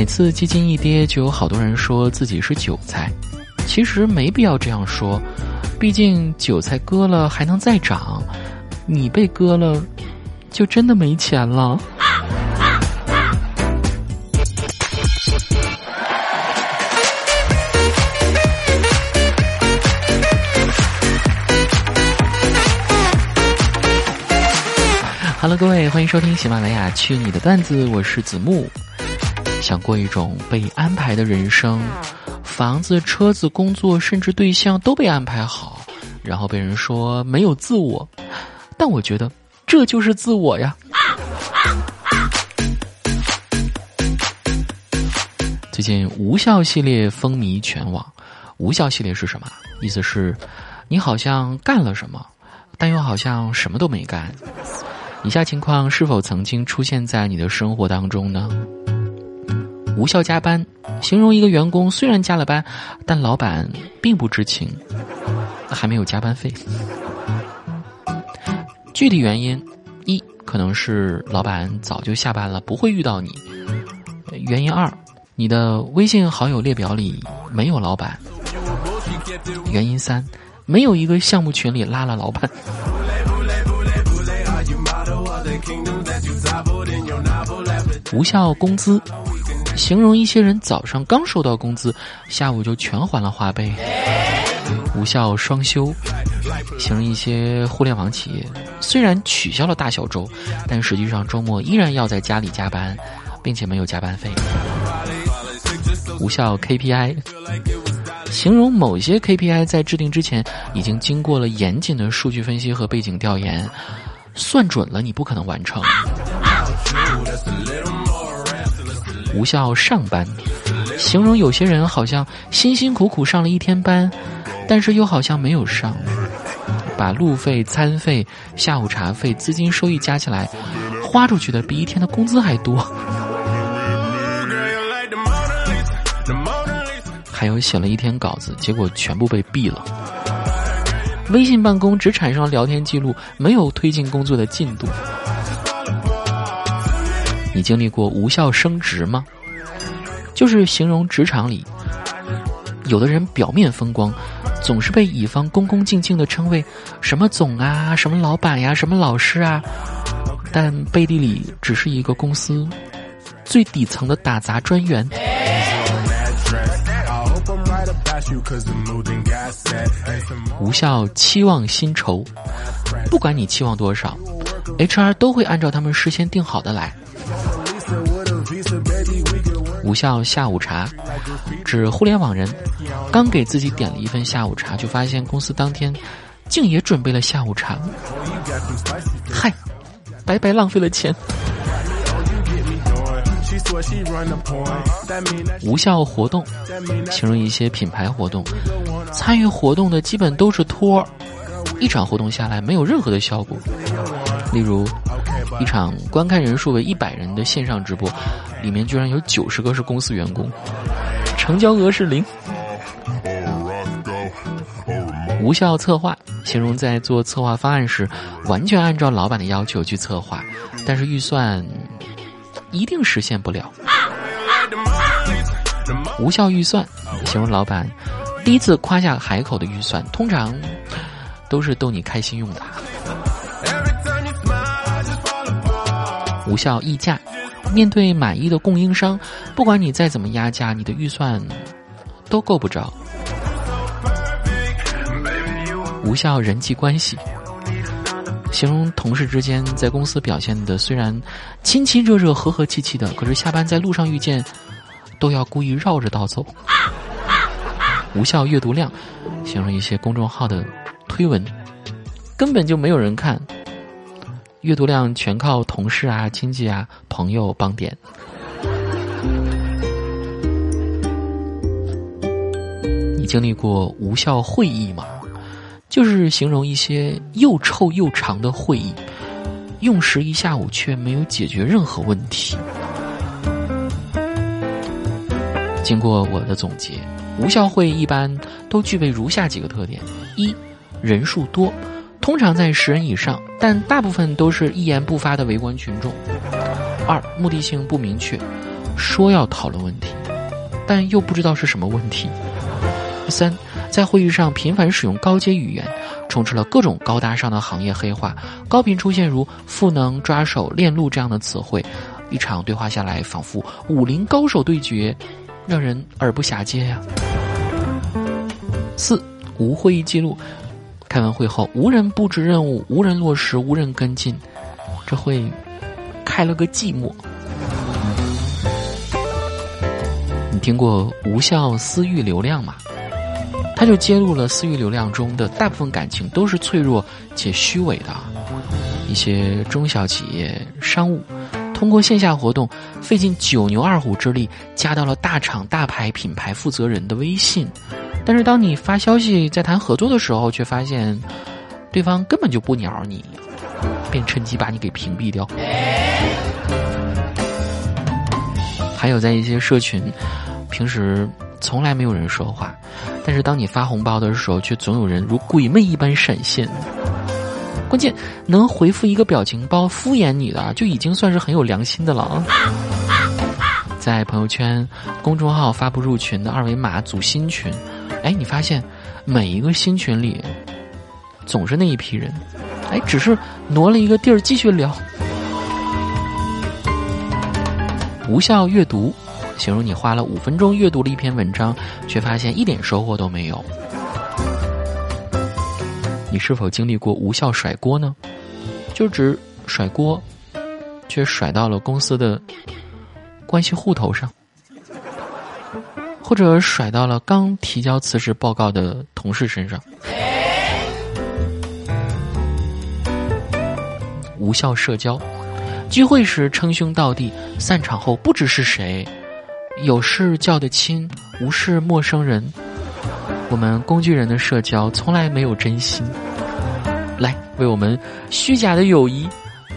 每次基金一跌，就有好多人说自己是韭菜。其实没必要这样说，毕竟韭菜割了还能再涨，你被割了，就真的没钱了。Hello，各位，欢迎收听喜马拉雅《去你的段子》，我是子木。想过一种被安排的人生，房子、车子、工作，甚至对象都被安排好，然后被人说没有自我，但我觉得这就是自我呀。最近无效系列风靡全网，无效系列是什么？意思是，你好像干了什么，但又好像什么都没干。以下情况是否曾经出现在你的生活当中呢？无效加班，形容一个员工虽然加了班，但老板并不知情，还没有加班费。具体原因：一，可能是老板早就下班了，不会遇到你；原因二，你的微信好友列表里没有老板；原因三，没有一个项目群里拉了老板。无效工资，形容一些人早上刚收到工资，下午就全还了花呗。无效双休，形容一些互联网企业虽然取消了大小周，但实际上周末依然要在家里加班，并且没有加班费。无效 KPI，形容某些 KPI 在制定之前已经经过了严谨的数据分析和背景调研。算准了，你不可能完成。无效上班，形容有些人好像辛辛苦苦上了一天班，但是又好像没有上，把路费、餐费、下午茶费、资金收益加起来，花出去的比一天的工资还多。还有写了一天稿子，结果全部被毙了。微信办公只产生了聊天记录，没有推进工作的进度。你经历过无效升职吗？就是形容职场里，有的人表面风光，总是被乙方恭恭敬敬的称谓什么总啊、什么老板呀、什么老师啊，但背地里只是一个公司最底层的打杂专员。无效期望薪酬，不管你期望多少，HR 都会按照他们事先定好的来。无效下午茶，指互联网人刚给自己点了一份下午茶，就发现公司当天竟也准备了下午茶，嗨，白白浪费了钱。无效活动，形容一些品牌活动，参与活动的基本都是托儿，一场活动下来没有任何的效果。例如，一场观看人数为一百人的线上直播，里面居然有九十个是公司员工，成交额是零。无效策划，形容在做策划方案时，完全按照老板的要求去策划，但是预算。一定实现不了。无效预算，形容老板第一次夸下海口的预算，通常都是逗你开心用的。无效溢价，面对满意的供应商，不管你再怎么压价，你的预算都够不着。无效人际关系。形容同事之间在公司表现的虽然亲亲热热、和和气气的，可是下班在路上遇见，都要故意绕着道走。无效阅读量，形容一些公众号的推文根本就没有人看，阅读量全靠同事啊、亲戚啊、朋友帮点。你经历过无效会议吗？就是形容一些又臭又长的会议，用时一下午却没有解决任何问题。经过我的总结，无效会议一般都具备如下几个特点：一、人数多，通常在十人以上，但大部分都是一言不发的围观群众；二、目的性不明确，说要讨论问题，但又不知道是什么问题。三，在会议上频繁使用高阶语言，充斥了各种高大上的行业黑话，高频出现如赋能、抓手、链路这样的词汇，一场对话下来，仿佛武林高手对决，让人耳不暇接呀。四，无会议记录，开完会后无人布置任务，无人落实，无人跟进，这会开了个寂寞。你听过无效私域流量吗？他就揭露了私域流量中的大部分感情都是脆弱且虚伪的，一些中小企业商务通过线下活动费尽九牛二虎之力加到了大厂大牌品牌负责人的微信，但是当你发消息在谈合作的时候，却发现对方根本就不鸟你，便趁机把你给屏蔽掉。还有在一些社群，平时。从来没有人说话，但是当你发红包的时候，却总有人如鬼魅一般闪现。关键能回复一个表情包敷衍你的，就已经算是很有良心的了。在朋友圈、公众号发布入群的二维码组新群，哎，你发现每一个新群里总是那一批人，哎，只是挪了一个地儿继续聊。无效阅读。形容你花了五分钟阅读了一篇文章，却发现一点收获都没有。你是否经历过无效甩锅呢？就指甩锅，却甩到了公司的关系户头上，或者甩到了刚提交辞职报告的同事身上。无效社交，聚会时称兄道弟，散场后不知是谁。有事叫得亲，无事陌生人。我们工具人的社交从来没有真心。来，为我们虚假的友谊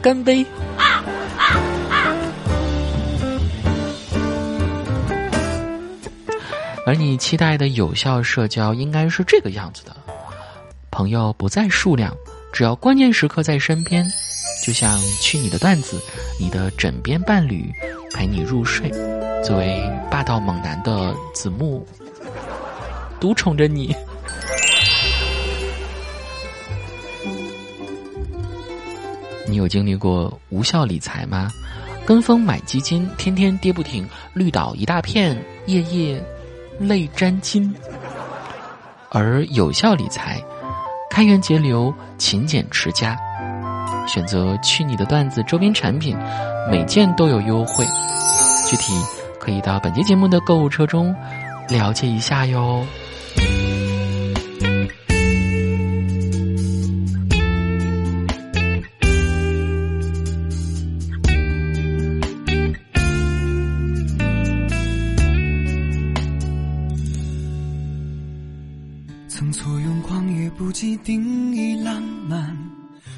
干杯！而你期待的有效社交应该是这个样子的：朋友不在数量，只要关键时刻在身边，就像去你的段子，你的枕边伴侣陪你入睡。作为霸道猛男的子木，独宠着你。你有经历过无效理财吗？跟风买基金，天天跌不停，绿岛一大片，夜夜泪沾襟。而有效理财，开源节流，勤俭持家，选择去你的段子周边产品，每件都有优惠，具体。可以到本期节目的购物车中了解一下哟。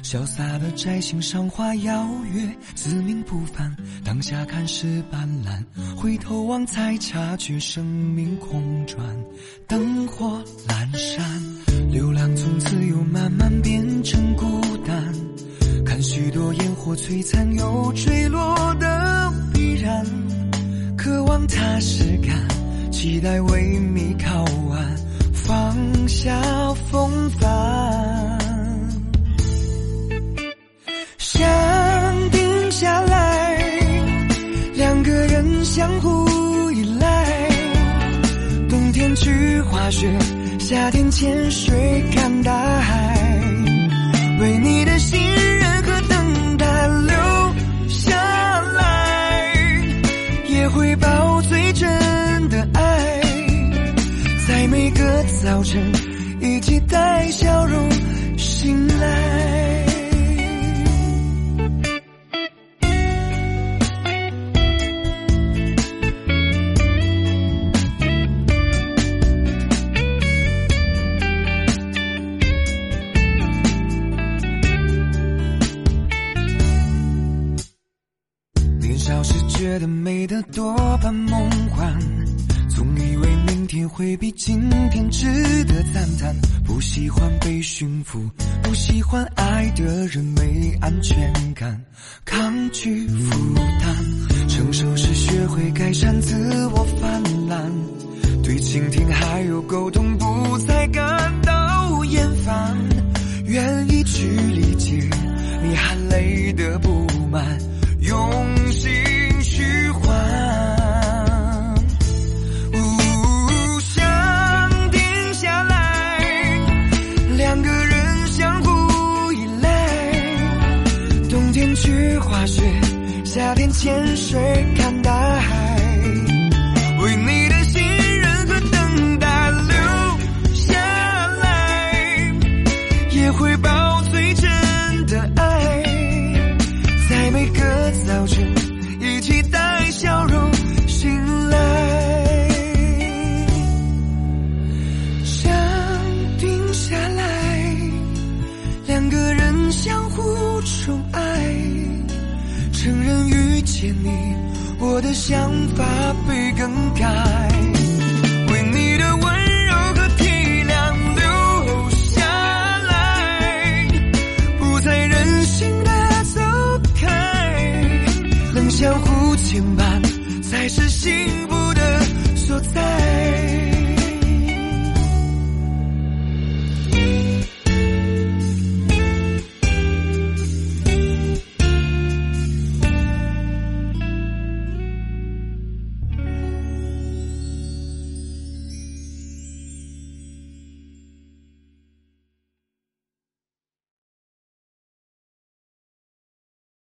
潇洒的摘星赏花邀月，自命不凡。当下看是斑斓，回头望才察觉生命空转。灯火阑珊，流浪从此又慢慢变成孤单。看许多烟火璀璨又坠落的必然，渴望踏实感，期待为你靠岸，放下风帆。雪，夏天潜水看大海，多半梦幻，总以为明天会比今天值得赞叹。不喜欢被驯服，不喜欢爱的人没安全感，抗拒负担，成熟是学会。改善自我泛滥，对倾听还有沟通不再感到厌烦，愿意去理解你含泪的回报最真的爱，在每个早晨一起带笑容醒来，想定下来，两个人相互宠爱。承认遇见你，我的想法被更改，相互牵绊才是幸福。